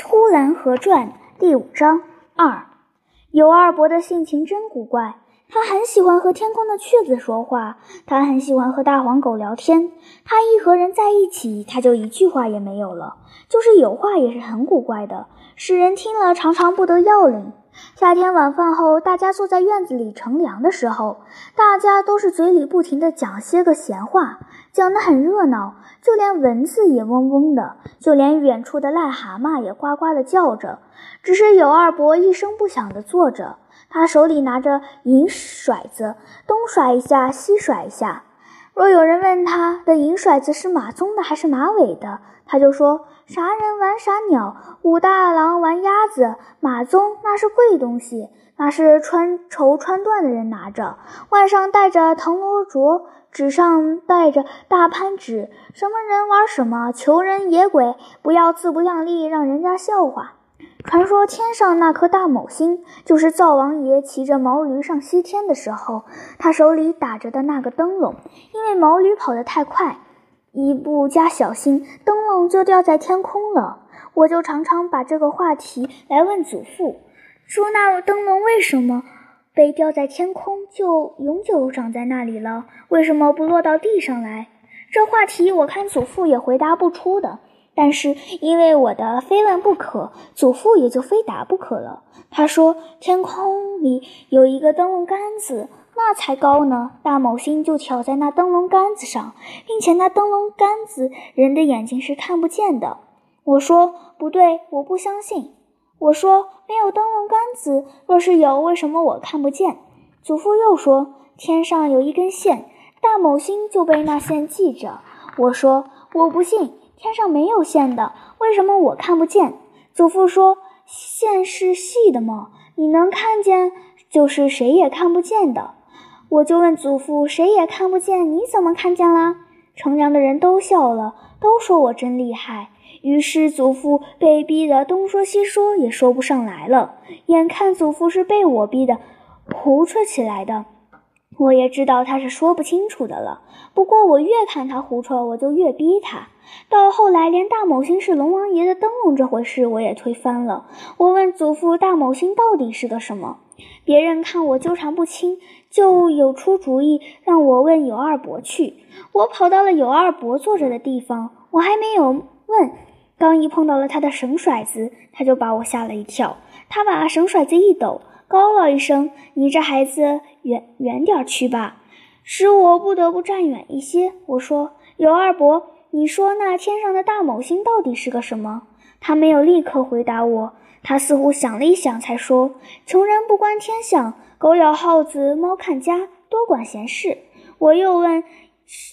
《呼兰河传》第五章二，尤二伯的性情真古怪。他很喜欢和天空的雀子说话，他很喜欢和大黄狗聊天。他一和人在一起，他就一句话也没有了，就是有话也是很古怪的，使人听了常常不得要领。夏天晚饭后，大家坐在院子里乘凉的时候，大家都是嘴里不停地讲些个闲话，讲得很热闹，就连蚊子也嗡嗡的，就连远处的癞蛤蟆也呱呱地叫着。只是有二伯一声不响地坐着，他手里拿着银骰子，东甩一下，西甩一下。若有人问他的银骰子是马鬃的还是马尾的，他就说：“啥人玩啥鸟，武大郎玩鸭子。马鬃那是贵东西，那是穿绸穿缎的人拿着，腕上戴着藤萝镯，指上戴着大潘指。什么人玩什么，求人野鬼，不要自不量力，让人家笑话。”传说天上那颗大卯星，就是灶王爷骑着毛驴上西天的时候，他手里打着的那个灯笼。因为毛驴跑得太快，一不加小心，灯笼就掉在天空了。我就常常把这个话题来问祖父，说那灯笼为什么被掉在天空，就永久长在那里了？为什么不落到地上来？这话题我看祖父也回答不出的。但是因为我的非问不可，祖父也就非答不可了。他说：“天空里有一个灯笼杆子，那才高呢。大某星就挑在那灯笼杆子上，并且那灯笼杆子人的眼睛是看不见的。”我说：“不对，我不相信。”我说：“没有灯笼杆子，若是有，为什么我看不见？”祖父又说：“天上有一根线，大某星就被那线系着。”我说：“我不信。”天上没有线的，为什么我看不见？祖父说：“线是细的嘛，你能看见，就是谁也看不见的。”我就问祖父：“谁也看不见，你怎么看见啦？”乘凉的人都笑了，都说我真厉害。于是祖父被逼得东说西说，也说不上来了。眼看祖父是被我逼得胡扯起来的。我也知道他是说不清楚的了，不过我越看他胡扯，我就越逼他。到后来，连大某星是龙王爷的灯笼这回事，我也推翻了。我问祖父：“大某星到底是个什么？”别人看我纠缠不清，就有出主意让我问有二伯去。我跑到了有二伯坐着的地方，我还没有问，刚一碰到了他的绳甩子，他就把我吓了一跳。他把绳甩子一抖。高了一声：“你这孩子，远远点去吧！”使我不得不站远一些。我说：“尤二伯，你说那天上的大某星到底是个什么？”他没有立刻回答我，他似乎想了一想，才说：“穷人不关天象，狗咬耗子，猫看家，多管闲事。”我又问：“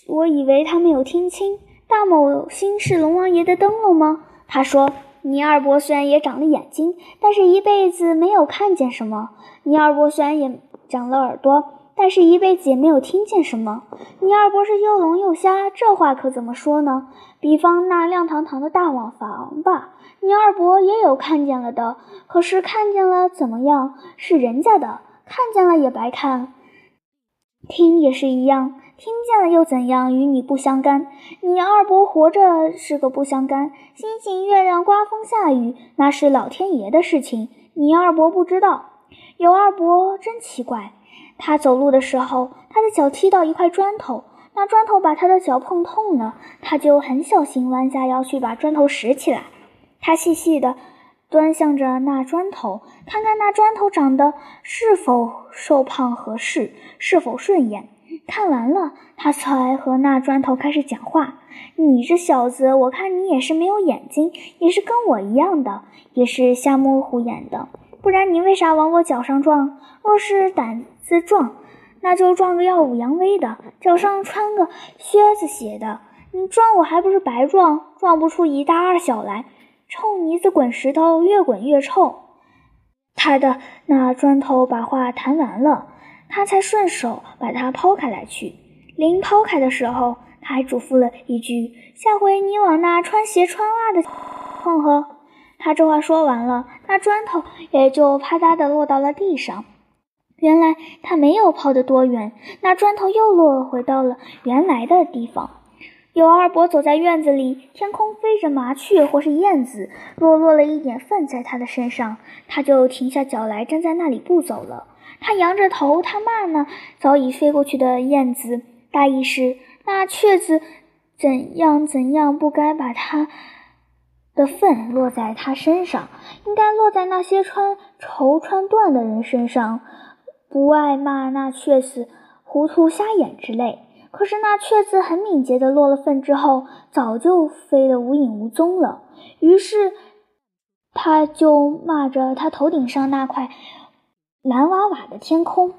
我以为他没有听清，大某星是龙王爷的灯笼吗？”他说。倪二伯虽然也长了眼睛，但是一辈子没有看见什么。倪二伯虽然也长了耳朵，但是一辈子也没有听见什么。你二伯是又聋又瞎，这话可怎么说呢？比方那亮堂堂的大瓦房吧，你二伯也有看见了的，可是看见了怎么样？是人家的，看见了也白看。听也是一样。听见了又怎样？与你不相干。你二伯活着是个不相干。星星、月亮、刮风下雨，那是老天爷的事情。你二伯不知道。有二伯真奇怪。他走路的时候，他的脚踢到一块砖头，那砖头把他的脚碰痛了，他就很小心弯下腰去把砖头拾起来。他细细的端详着那砖头，看看那砖头长得是否瘦胖合适，是否顺眼。看完了，他才和那砖头开始讲话。你这小子，我看你也是没有眼睛，也是跟我一样的，也是瞎模糊眼的。不然你为啥往我脚上撞？若是胆子壮，那就撞个耀武扬威的，脚上穿个靴子鞋的。你撞我还不是白撞，撞不出一大二小来。臭泥子滚石头，越滚越臭。他的那砖头把话谈完了。他才顺手把它抛开来去。临抛开的时候，他还嘱咐了一句：“下回你往那穿鞋穿袜的碰呵。”他这话说完了，那砖头也就啪嗒的落到了地上。原来他没有抛得多远，那砖头又落回到了原来的地方。尤二伯走在院子里，天空飞着麻雀或是燕子，落落了一点粪在他的身上，他就停下脚来，站在那里不走了。他扬着头，他骂那早已飞过去的燕子，大意是那雀子怎样怎样不该把他的粪落在他身上，应该落在那些穿绸穿缎的人身上，不爱骂那雀子糊涂瞎眼之类。可是那雀子很敏捷的落了粪之后，早就飞得无影无踪了。于是，他就骂着他头顶上那块蓝瓦瓦的天空。